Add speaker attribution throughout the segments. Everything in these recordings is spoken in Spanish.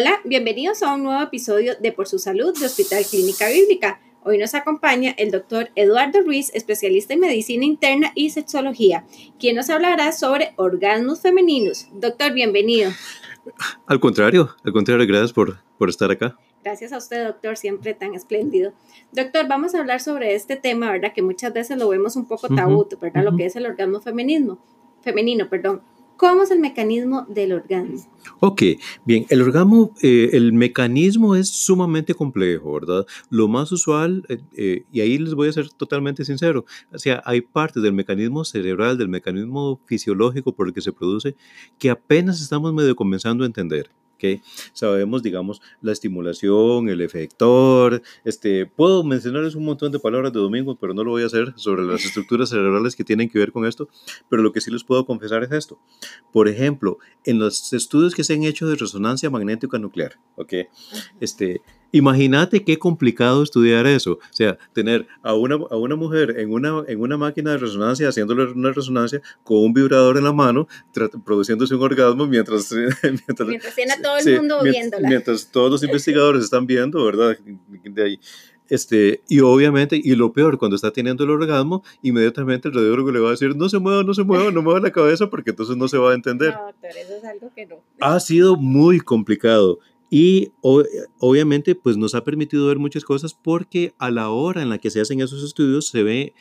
Speaker 1: Hola, bienvenidos a un nuevo episodio de Por su Salud de Hospital Clínica Bíblica. Hoy nos acompaña el doctor Eduardo Ruiz, especialista en medicina interna y sexología, quien nos hablará sobre orgasmos femeninos. Doctor, bienvenido.
Speaker 2: Al contrario, al contrario, gracias por, por estar acá.
Speaker 1: Gracias a usted, doctor, siempre tan espléndido. Doctor, vamos a hablar sobre este tema, ¿verdad? Que muchas veces lo vemos un poco tabú, ¿verdad? Lo que es el orgasmo femenino, femenino, perdón. ¿Cómo es el mecanismo del orgasmo?
Speaker 2: Ok, bien, el orgasmo, eh, el mecanismo es sumamente complejo, ¿verdad? Lo más usual, eh, eh, y ahí les voy a ser totalmente sincero, o sea, hay partes del mecanismo cerebral, del mecanismo fisiológico por el que se produce, que apenas estamos medio comenzando a entender que sabemos, digamos, la estimulación, el efector, este, puedo mencionarles un montón de palabras de domingo, pero no lo voy a hacer sobre las estructuras cerebrales que tienen que ver con esto, pero lo que sí les puedo confesar es esto. Por ejemplo, en los estudios que se han hecho de resonancia magnética nuclear, ¿ok? Este, Imagínate qué complicado estudiar eso. O sea, tener a una, a una mujer en una, en una máquina de resonancia, haciéndole una resonancia con un vibrador en la mano, produciéndose un orgasmo mientras...
Speaker 1: Mientras, mientras tiene a todo el mundo viéndola.
Speaker 2: Mientras todos los investigadores están viendo, ¿verdad? De ahí. Este, y obviamente, y lo peor, cuando está teniendo el orgasmo, inmediatamente el radiólogo le va a decir, no se mueva, no se mueva, no mueva la cabeza, porque entonces no se va a entender.
Speaker 1: No, pero eso es algo que no.
Speaker 2: Ha sido muy complicado. Y obviamente pues nos ha permitido ver muchas cosas porque a la hora en la que se hacen esos estudios se ve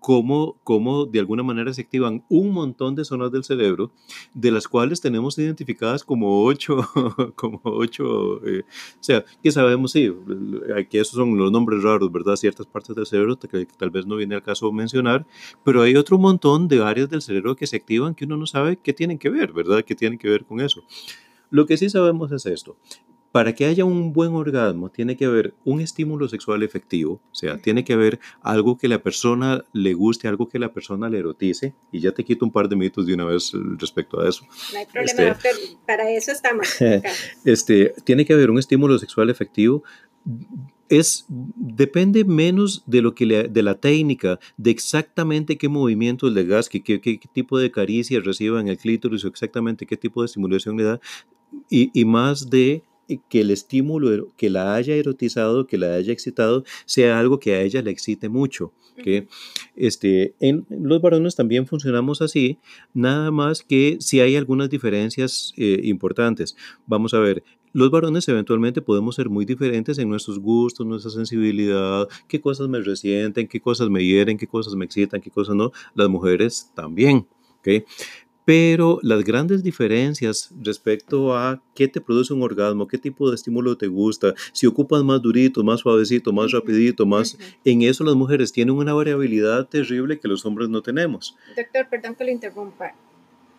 Speaker 2: cómo, cómo de alguna manera se activan un montón de zonas del cerebro, de las cuales tenemos identificadas como ocho, como ocho, eh, o sea, que sabemos, sí, aquí esos son los nombres raros, ¿verdad? Ciertas partes del cerebro que tal vez no viene al caso mencionar, pero hay otro montón de áreas del cerebro que se activan que uno no sabe qué tienen que ver, ¿verdad? ¿Qué tienen que ver con eso? Lo que sí sabemos es esto. Para que haya un buen orgasmo tiene que haber un estímulo sexual efectivo, o sea, tiene que haber algo que la persona le guste, algo que la persona le erotice, y ya te quito un par de mitos de una vez respecto a eso.
Speaker 1: No hay problema, este, doctor, para eso estamos.
Speaker 2: Este, tiene que haber un estímulo sexual efectivo. Es, depende menos de lo que de la técnica, de exactamente qué movimientos le gas, qué, qué, qué tipo de caricias reciba en el clítoris o exactamente qué tipo de estimulación le da, y, y más de que el estímulo que la haya erotizado, que la haya excitado, sea algo que a ella le excite mucho. Que este, en los varones también funcionamos así, nada más que si hay algunas diferencias eh, importantes. Vamos a ver, los varones eventualmente podemos ser muy diferentes en nuestros gustos, nuestra sensibilidad, qué cosas me resienten, qué cosas me hieren, qué cosas me excitan, qué cosas no. Las mujeres también. ¿okay? Pero las grandes diferencias respecto a qué te produce un orgasmo, qué tipo de estímulo te gusta, si ocupas más durito, más suavecito, más rapidito, más... En eso las mujeres tienen una variabilidad terrible que los hombres no tenemos.
Speaker 1: Doctor, perdón que lo interrumpa.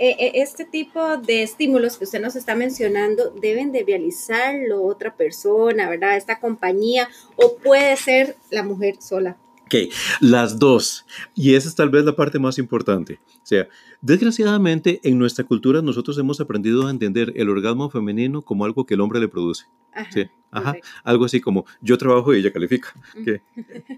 Speaker 1: E, e, este tipo de estímulos que usted nos está mencionando deben de realizarlo otra persona, ¿verdad? Esta compañía o puede ser la mujer sola.
Speaker 2: Ok, las dos. Y esa es tal vez la parte más importante. O sea, desgraciadamente en nuestra cultura nosotros hemos aprendido a entender el orgasmo femenino como algo que el hombre le produce. Ajá, ¿sí? Ajá. Algo así como yo trabajo y ella califica.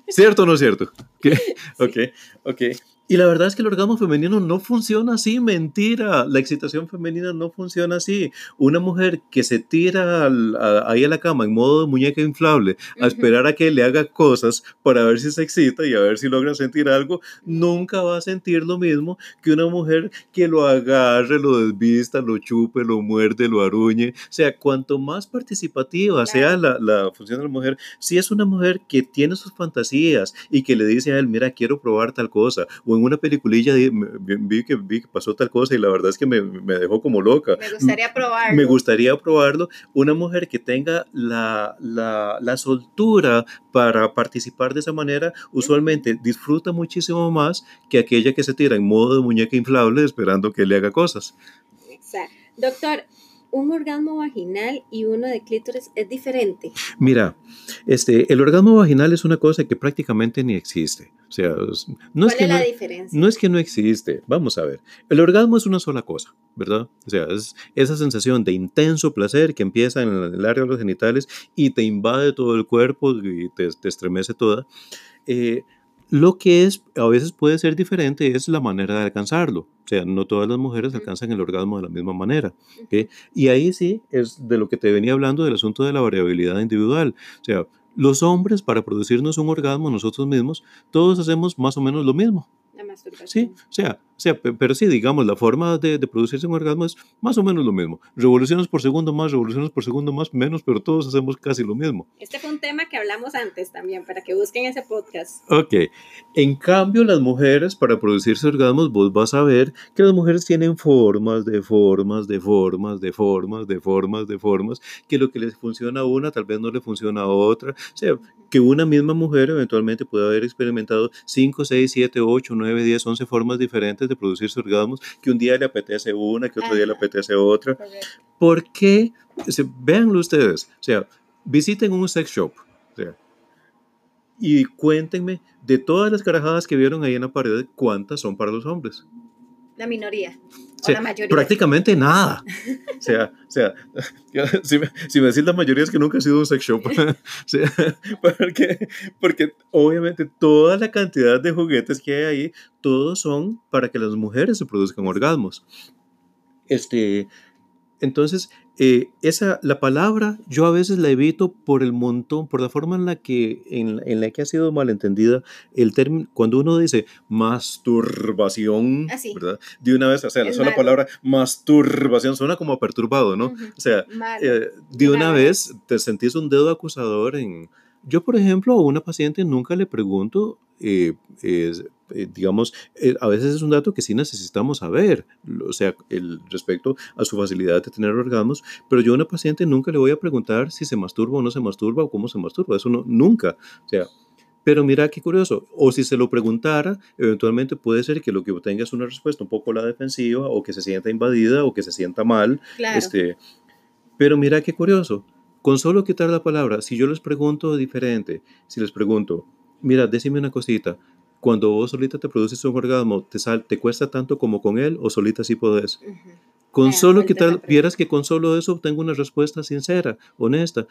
Speaker 2: ¿Cierto o no es cierto? ¿Qué? Ok, ok. Y la verdad es que el orgasmo femenino no funciona así, mentira. La excitación femenina no funciona así. Una mujer que se tira ahí a la cama en modo de muñeca inflable a esperar a que le haga cosas para ver si se excita y a ver si logra sentir algo, nunca va a sentir lo mismo que una mujer que lo agarre, lo desvista, lo chupe, lo muerde, lo aruñe. O sea, cuanto más participativa sea la, la función de la mujer, si es una mujer que tiene sus fantasías y que le dice a él, mira, quiero probar tal cosa, o en una peliculilla vi que, vi que pasó tal cosa y la verdad es que me, me dejó como loca.
Speaker 1: Me gustaría probarlo.
Speaker 2: Me gustaría probarlo. Una mujer que tenga la, la, la soltura para participar de esa manera, usualmente disfruta muchísimo más que aquella que se tira en modo de muñeca inflable esperando que le haga cosas.
Speaker 1: Exacto. Doctor, un orgasmo vaginal y uno de clítoris es diferente?
Speaker 2: Mira, este, el orgasmo vaginal es una cosa que prácticamente ni existe. O sea, no es, que
Speaker 1: la
Speaker 2: no,
Speaker 1: diferencia?
Speaker 2: No es que no existe. Vamos a ver. El orgasmo es una sola cosa, ¿verdad? O sea, es esa sensación de intenso placer que empieza en el área de los genitales y te invade todo el cuerpo y te, te estremece toda. Eh, Lo que es, a veces puede ser diferente es la manera de alcanzarlo. O sea, no todas las mujeres alcanzan el orgasmo de la misma manera. Y ahí sí es de lo que te venía hablando del asunto de la variabilidad individual. O sea, los hombres para producirnos un orgasmo nosotros mismos, todos hacemos más o menos lo mismo. Sí, o sea, o sea, pero sí, digamos, la forma de, de, producirse un orgasmo es más o menos lo mismo. Revoluciones por segundo más, revoluciones por segundo más, menos, pero todos hacemos casi lo mismo.
Speaker 1: Este fue un tema que hablamos antes también, para que busquen ese podcast.
Speaker 2: Ok. En cambio, las mujeres, para producirse orgasmos, vos vas a ver que las mujeres tienen formas de formas, de formas, de formas, de formas, de formas, que lo que les funciona a una tal vez no le funciona a otra. O sea, que una misma mujer eventualmente puede haber experimentado 5, 6, 7, 8, 9, 10, 11 formas diferentes de producirse orgasmos, que un día le apetece una, que otro día le apetece otra. ¿Por qué? véanlo ustedes, o sea, visiten un sex shop y cuéntenme de todas las carajadas que vieron ahí en la pared, ¿cuántas son para los hombres?
Speaker 1: La minoría. O la mayoría.
Speaker 2: Prácticamente nada. O sea, o sea si, me, si me decís la mayoría es que nunca ha sido un sex shop. o sea, porque, porque obviamente toda la cantidad de juguetes que hay ahí, todos son para que las mujeres se produzcan orgasmos. Este, entonces, eh, esa, la palabra yo a veces la evito por el montón, por la forma en la que, en, en la que ha sido malentendida el término, cuando uno dice masturbación,
Speaker 1: ah,
Speaker 2: ¿verdad? De una vez, o sea, la sola palabra masturbación suena como perturbado, ¿no? O sea, eh, de una vez te sentís un dedo acusador en... Yo, por ejemplo, a una paciente nunca le pregunto eh, eh, digamos, eh, a veces es un dato que sí necesitamos saber, o sea, el, respecto a su facilidad de tener orgasmos, pero yo a una paciente nunca le voy a preguntar si se masturba o no se masturba o cómo se masturba, eso no, nunca, o sea, pero mira qué curioso, o si se lo preguntara, eventualmente puede ser que lo que obtenga es una respuesta un poco la defensiva, o que se sienta invadida, o que se sienta mal. Este, pero mira qué curioso, con solo quitar la palabra, si yo les pregunto diferente, si les pregunto, mira, decime una cosita, cuando vos solita te produces un orgasmo, ¿te, sal, te cuesta tanto como con él o solita sí podés? Con solo que tal, vieras que con solo eso obtengo una respuesta sincera, honesta.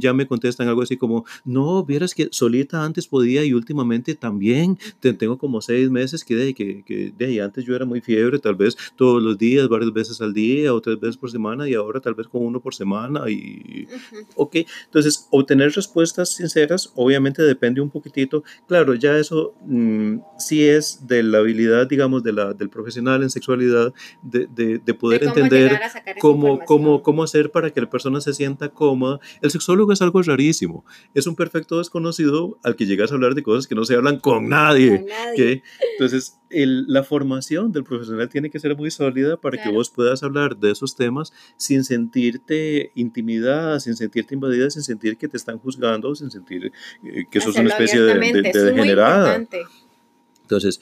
Speaker 2: Ya me contestan algo así como, no, vieras que solita antes podía y últimamente también. tengo como seis meses que de, que, que de ahí antes yo era muy fiebre, tal vez todos los días, varias veces al día o tres veces por semana y ahora tal vez con uno por semana. Y, Ok, entonces obtener respuestas sinceras obviamente depende un poquitito. Claro, ya eso mm, sí es de la habilidad, digamos, de la, del profesional en sexualidad, de, de de, poder entender cómo, cómo, cómo hacer para que la persona se sienta cómoda. El sexólogo es algo rarísimo. Es un perfecto desconocido al que llegas a hablar de cosas que no se hablan con nadie. Entonces, el, la formación del profesional tiene que ser muy sólida para que vos puedas hablar de esos temas sin sentirte intimidada, sin sentirte invadida, sin sentir que te están juzgando, sin sentir eh, que sos una especie de, de, degenerada. Entonces,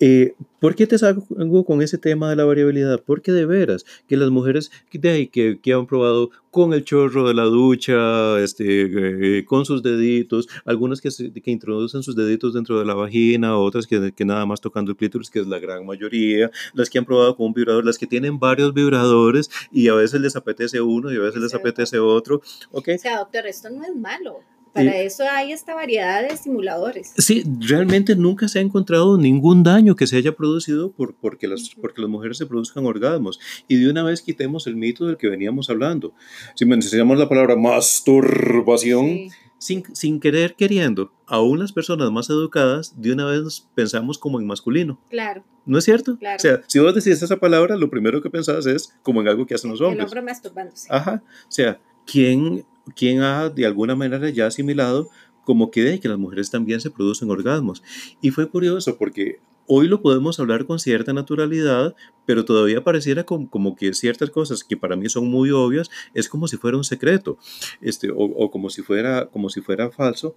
Speaker 2: eh, ¿Por qué te salgo con ese tema de la variabilidad? Porque de veras, que las mujeres que, que, que han probado con el chorro de la ducha, este, eh, con sus deditos, algunas que, que, introducen sus deditos dentro de la vagina, otras que, que, nada más tocando el clítoris, que es la gran mayoría, las que han probado con un vibrador, las que tienen varios vibradores y a veces les apetece uno y a veces les apetece otro. ¿okay?
Speaker 1: O sea, doctor, esto no es malo. Para eso hay esta variedad de estimuladores.
Speaker 2: Sí, realmente nunca se ha encontrado ningún daño que se haya producido por, porque, las, porque las mujeres se produzcan orgasmos. Y de una vez quitemos el mito del que veníamos hablando. Si mencionamos la palabra masturbación, sin, sin, querer queriendo, aún las personas más educadas, de una vez pensamos como en masculino.
Speaker 1: Claro.
Speaker 2: ¿No es cierto? Claro. O sea, si vos decís esa palabra, lo primero que pensás es como en algo que hacen los hombres.
Speaker 1: El hombre masturbándose.
Speaker 2: Ajá. O sea, ¿quién quien ha de alguna manera ya asimilado como que de que las mujeres también se producen orgasmos. Y fue curioso porque hoy lo podemos hablar con cierta naturalidad, pero todavía pareciera como, como, que ciertas cosas que para mí son muy obvias es como si fuera un secreto, este, o, como, si fuera, como si fuera falso.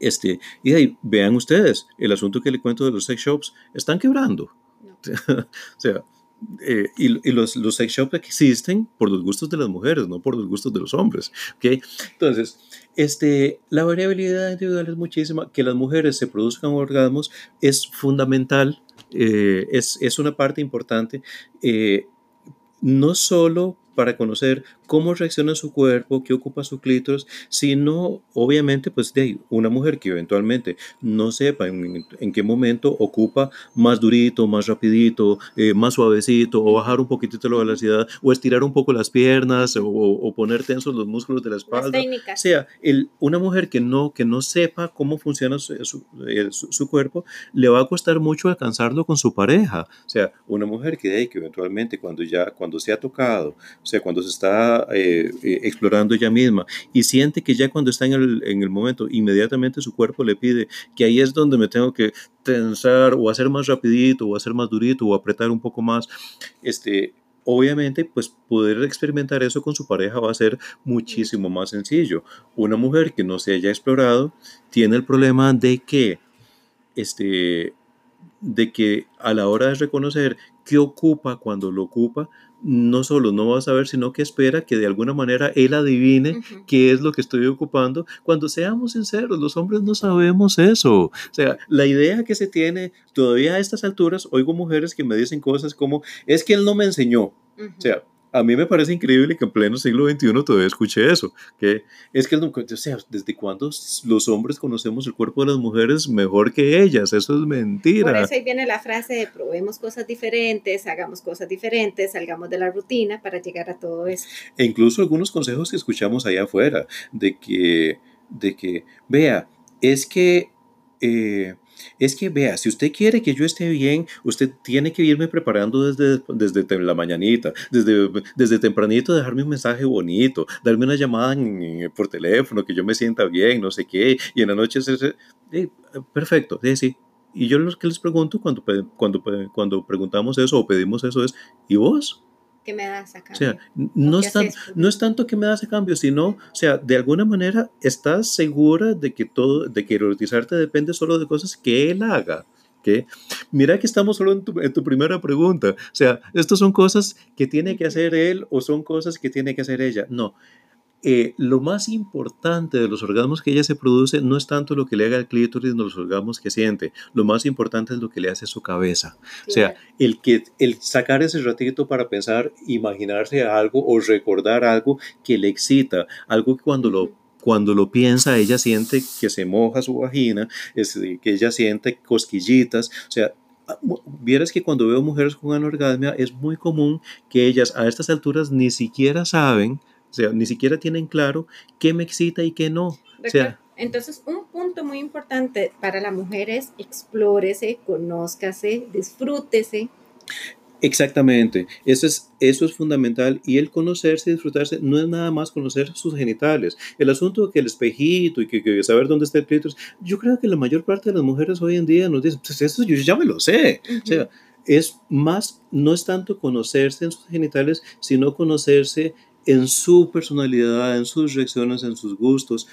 Speaker 2: Este, y ahí, vean ustedes, el asunto que le cuento de los sex shops, están quebrando. o sea, eh, y, los, los, sex shops existen por los gustos de las mujeres, no por los gustos de los hombres. ¿okay? Entonces, este, la variabilidad individual es muchísima. Que las mujeres se produzcan orgasmos es fundamental, eh, es, es, una parte importante. Eh, no solo para conocer cómo reacciona su cuerpo, qué ocupa su clítoris, sino obviamente pues de una mujer que eventualmente no sepa en, qué momento ocupa más durito, más rapidito, eh, más suavecito o bajar un poquitito la velocidad o estirar un poco las piernas o, poner tensos los músculos de la espalda. O sea, el, una mujer que no, que no sepa cómo funciona su, su, cuerpo, le va a costar mucho alcanzarlo con su pareja. O sea, una mujer que, que eventualmente cuando ya, cuando se ha tocado, o sea, cuando se está eh, eh, explorando ella misma y siente que ya cuando está en el, en el momento, inmediatamente su cuerpo le pide que ahí es donde me tengo que tensar o hacer más rapidito o hacer más durito o apretar un poco más, este, obviamente, pues poder experimentar eso con su pareja va a ser muchísimo más sencillo. Una mujer que no se haya explorado tiene el problema de que, este, de que a la hora de reconocer qué ocupa cuando lo ocupa, no solo no va a saber, sino que espera que de alguna manera él adivine qué es lo que estoy ocupando. Cuando seamos sinceros, los hombres no sabemos eso. O sea, la idea que se tiene todavía a estas alturas, oigo mujeres que me dicen cosas como, es que él no me enseñó. O sea, a mí me parece increíble que en pleno siglo XXI todavía escuche eso, que es que, o sea, ¿desde cuándo los hombres conocemos el cuerpo de las mujeres mejor que ellas? Eso es mentira.
Speaker 1: Por eso ahí viene la frase de probemos cosas diferentes, hagamos cosas diferentes, salgamos de la rutina para llegar a todo eso.
Speaker 2: E incluso algunos consejos que escuchamos allá afuera, de que, de que vea, es que... Eh, es que vea, si usted quiere que yo esté bien, usted tiene que irme preparando desde, desde la mañanita, desde, desde tempranito dejarme un mensaje bonito, darme una llamada por teléfono, que yo me sienta bien, no sé qué, y en la noche, eh, perfecto, sí, sí. Y yo lo que les pregunto cuando, cuando, cuando preguntamos eso o pedimos eso es, ¿y vos?
Speaker 1: ¿Qué me das a cambio?
Speaker 2: O sea, no es, no es tanto que me das a cambio, sino, o sea, de alguna manera estás segura de que todo, de que erotizarte depende solo de cosas que él haga. ¿Qué? Mira que estamos solo en tu, en tu, primera pregunta. O sea, ¿estas son cosas que tiene que hacer él o son cosas que tiene que hacer ella? No, eh, lo más importante de los orgasmos que ella se produce no es tanto lo que le haga el clítoris, sino los orgasmos que siente. Lo más importante es lo que le hace su cabeza. O sea, el, que, el sacar ese ratito para pensar, imaginarse algo o recordar algo que le excita, algo que cuando lo cuando lo piensa, ella siente que se moja su vagina, que ella siente cosquillitas, o sea, vieras que cuando veo mujeres con anorgasmia es muy común que ellas a estas alturas ni siquiera saben o sea, ni siquiera tienen claro qué me excita y qué no. O sea,
Speaker 1: entonces, un punto muy importante para la mujer es explórese, conózcase, disfrútese.
Speaker 2: Exactamente, eso es, eso es fundamental y el conocerse y disfrutarse no es nada más conocer sus genitales. El asunto de que el espejito y que, saber dónde está el clítoris, yo creo que la mayor parte de las mujeres hoy en día nos dicen, pues eso yo ya me lo sé. O sea, es más, no es tanto conocerse en sus genitales, sino conocerse en su personalidad, en sus reacciones, en sus gustos.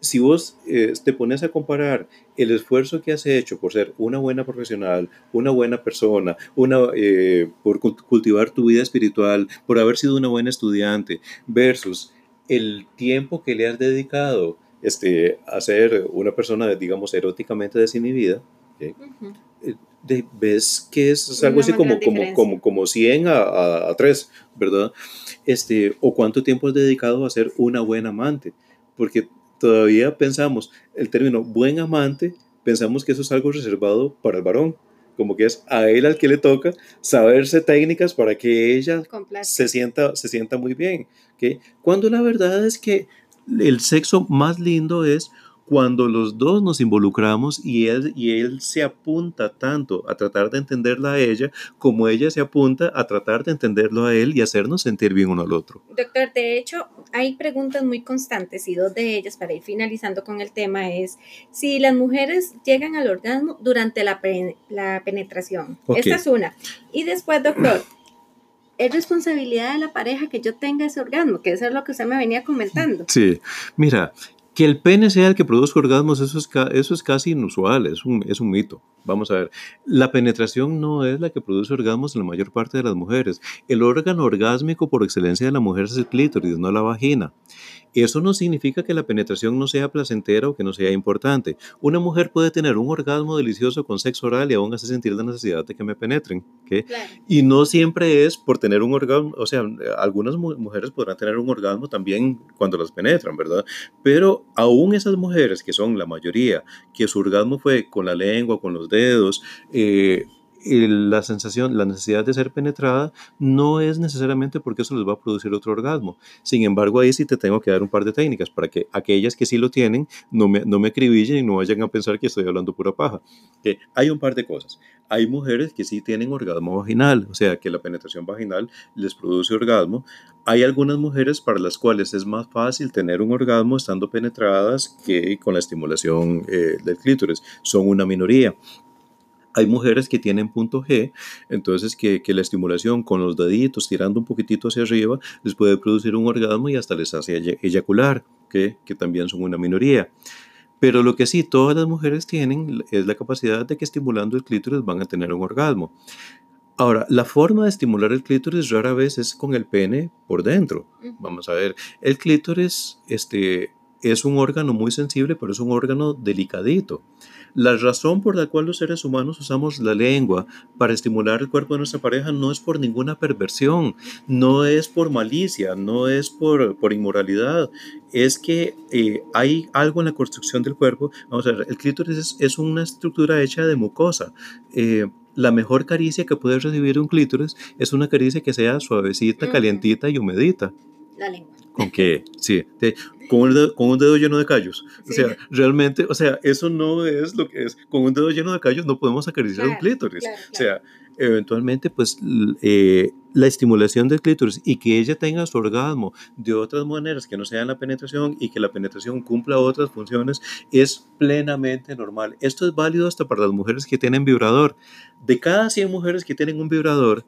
Speaker 2: Si vos eh, te pones a comparar el esfuerzo que has hecho por ser una buena profesional, una buena persona, una, eh, por cultivar tu vida espiritual, por haber sido una buena estudiante, versus el tiempo que le has dedicado este, a ser una persona, digamos, eróticamente desinhibida, ¿okay? Ves que es, algo así como, como, como, como 100 a, a, 3, ¿verdad? Este, o cuánto tiempo has dedicado a ser una buena amante, porque todavía pensamos, el término buen amante, pensamos que eso es algo reservado para el varón, como que es a él al que le toca saberse técnicas para que ella se sienta, se sienta muy bien, ¿okay? Cuando la verdad es que el sexo más lindo es cuando los dos nos involucramos y él, y él se apunta tanto a tratar de entenderla a ella como ella se apunta a tratar de entenderlo a él y hacernos sentir bien uno al otro.
Speaker 1: Doctor, de hecho, hay preguntas muy constantes y dos de ellas, para ir finalizando con el tema, es si las mujeres llegan al orgasmo durante la, la penetración. Esta es una. Y después, doctor, es responsabilidad de la pareja que yo tenga ese orgasmo, que eso es lo que usted me venía comentando.
Speaker 2: Sí, mira, que el pene sea el que produzca orgasmos, eso es, eso es casi inusual, es un, es un mito. Vamos a ver, la penetración no es la que produce orgasmos en la mayor parte de las mujeres. El órgano orgásmico por excelencia de la mujer es el clítoris, no la vagina. Eso no significa que la penetración no sea placentera o que no sea importante. Una mujer puede tener un orgasmo delicioso con sexo oral y aún así sentir la necesidad de que me penetren. Y no siempre es por tener un orgasmo, o sea, algunas mujeres podrán tener un orgasmo también cuando las penetran, ¿verdad? Pero aún esas mujeres, que son la mayoría, que su orgasmo fue con la lengua, con los dedos, eh, la sensación, la necesidad de ser penetrada no es necesariamente porque eso les va a producir otro orgasmo. Sin embargo, ahí sí te tengo que dar un par de técnicas para que aquellas que sí lo tienen no me, no me acribillen y no vayan a pensar que estoy hablando pura paja. Que hay un par de cosas. Hay mujeres que sí tienen orgasmo vaginal, o sea, que la penetración vaginal les produce orgasmo. Hay algunas mujeres para las cuales es más fácil tener un orgasmo estando penetradas que con la estimulación eh, del clítoris. Son una minoría. Hay mujeres que tienen punto G, entonces que, la estimulación con los deditos tirando un poquitito hacia arriba les puede producir un orgasmo y hasta les hace eyacular, que, que también son una minoría. Pero lo que sí todas las mujeres tienen es la capacidad de que estimulando el clítoris van a tener un orgasmo. Ahora, la forma de estimular el clítoris rara vez es con el pene por dentro. Vamos a ver, el clítoris este, es un órgano muy sensible, pero es un órgano delicadito. La razón por la cual los seres humanos usamos la lengua para estimular el cuerpo de nuestra pareja no es por ninguna perversión, no es por malicia, no es por, por inmoralidad, es que eh, hay algo en la construcción del cuerpo. Vamos a ver, el clítoris es, una estructura hecha de mucosa. Eh, la mejor caricia que puede recibir un clítoris es una caricia que sea suavecita, calientita y humedita.
Speaker 1: La lengua.
Speaker 2: ¿Con qué? Sí, con, un dedo, con un dedo lleno de callos. O sea, realmente, o sea, eso no es lo que es. Con un dedo lleno de callos no podemos acariciar un clítoris. O sea, eventualmente, pues, eh, la estimulación del clítoris y que ella tenga su orgasmo de otras maneras que no sean la penetración y que la penetración cumpla otras funciones es plenamente normal. Esto es válido hasta para las mujeres que tienen vibrador. De cada 100 mujeres que tienen un vibrador,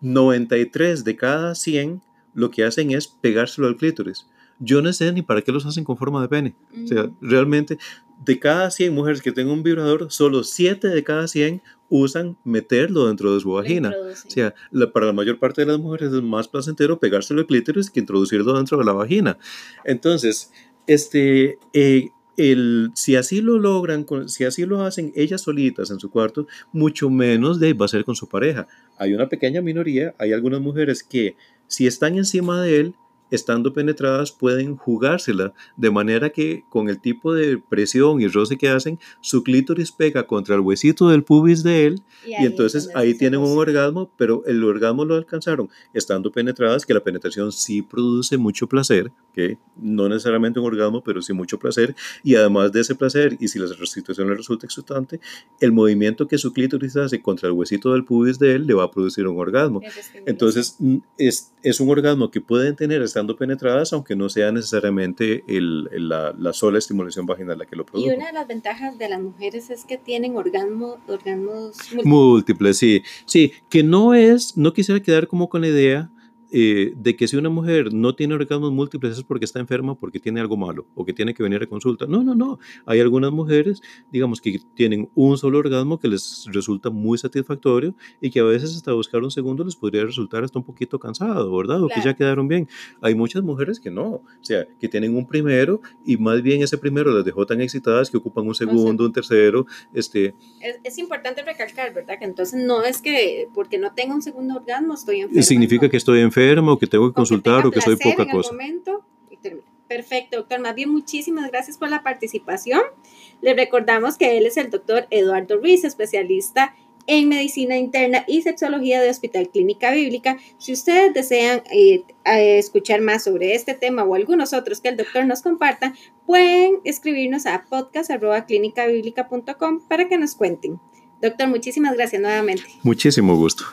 Speaker 2: 93 de cada 100 lo que hacen es pegárselo al clítoris. Yo no sé ni para qué los hacen con forma de pene. O sea, realmente, de cada 100 mujeres que tengan un vibrador, solo 7 de cada 100 usan meterlo dentro de su vagina. O sea, para la mayor parte de las mujeres es más placentero pegárselo al clítoris que introducirlo dentro de la vagina. Entonces, este, eh, el, si así lo logran, si así lo hacen ellas solitas en su cuarto, mucho menos de va a ser con su pareja. Hay una pequeña minoría, hay algunas mujeres que si están encima de él, estando penetradas pueden jugársela de manera que con el tipo de presión y roce que hacen, su clítoris pega contra el huesito del pubis de él y, entonces ahí tienen un orgasmo, pero el orgasmo lo alcanzaron estando penetradas, que la penetración sí produce mucho placer, que no necesariamente un orgasmo, pero sí mucho placer. Y además de ese placer y si la situación le resulta excitante, el movimiento que su clítoris hace contra el huesito del pubis de él le va a producir un orgasmo. Entonces mm, es, es un orgasmo que pueden tener estando penetradas, aunque no sea necesariamente la, sola estimulación vaginal la que lo produce.
Speaker 1: Y una de las ventajas de las mujeres es que tienen orgasmo, orgasmos
Speaker 2: múltiples. múltiples. sí. Sí, que no es, no quisiera quedar como con la idea eh, de que si una mujer no tiene orgasmos múltiples es porque está enferma, porque tiene algo malo o que tiene que venir a consulta. No, no, no. Hay algunas mujeres, digamos, que tienen un solo orgasmo que les resulta muy satisfactorio y que a veces hasta buscar un segundo les podría resultar hasta un poquito cansado, ¿verdad? O que ya quedaron bien. Hay muchas mujeres que no, o sea, que tienen un primero y más bien ese primero las dejó tan excitadas que ocupan un segundo, un tercero. Este...
Speaker 1: Es, es importante recalcar, ¿verdad? Que entonces no es que porque no tenga un segundo orgasmo estoy enferma.
Speaker 2: Significa que estoy enferma que tengo que consultar o que soy poca cosa.
Speaker 1: Perfecto, doctor. Más bien, muchísimas gracias por la participación. Le recordamos que él es el doctor Eduardo Ruiz, especialista en medicina interna y sexología de Hospital Clínica Bíblica. Si ustedes desean eh, escuchar más sobre este tema o algunos otros que el doctor nos comparta, pueden escribirnos a podcast.clinicabiblica.com para que nos cuenten. Doctor, muchísimas gracias nuevamente.
Speaker 2: Muchísimo gusto.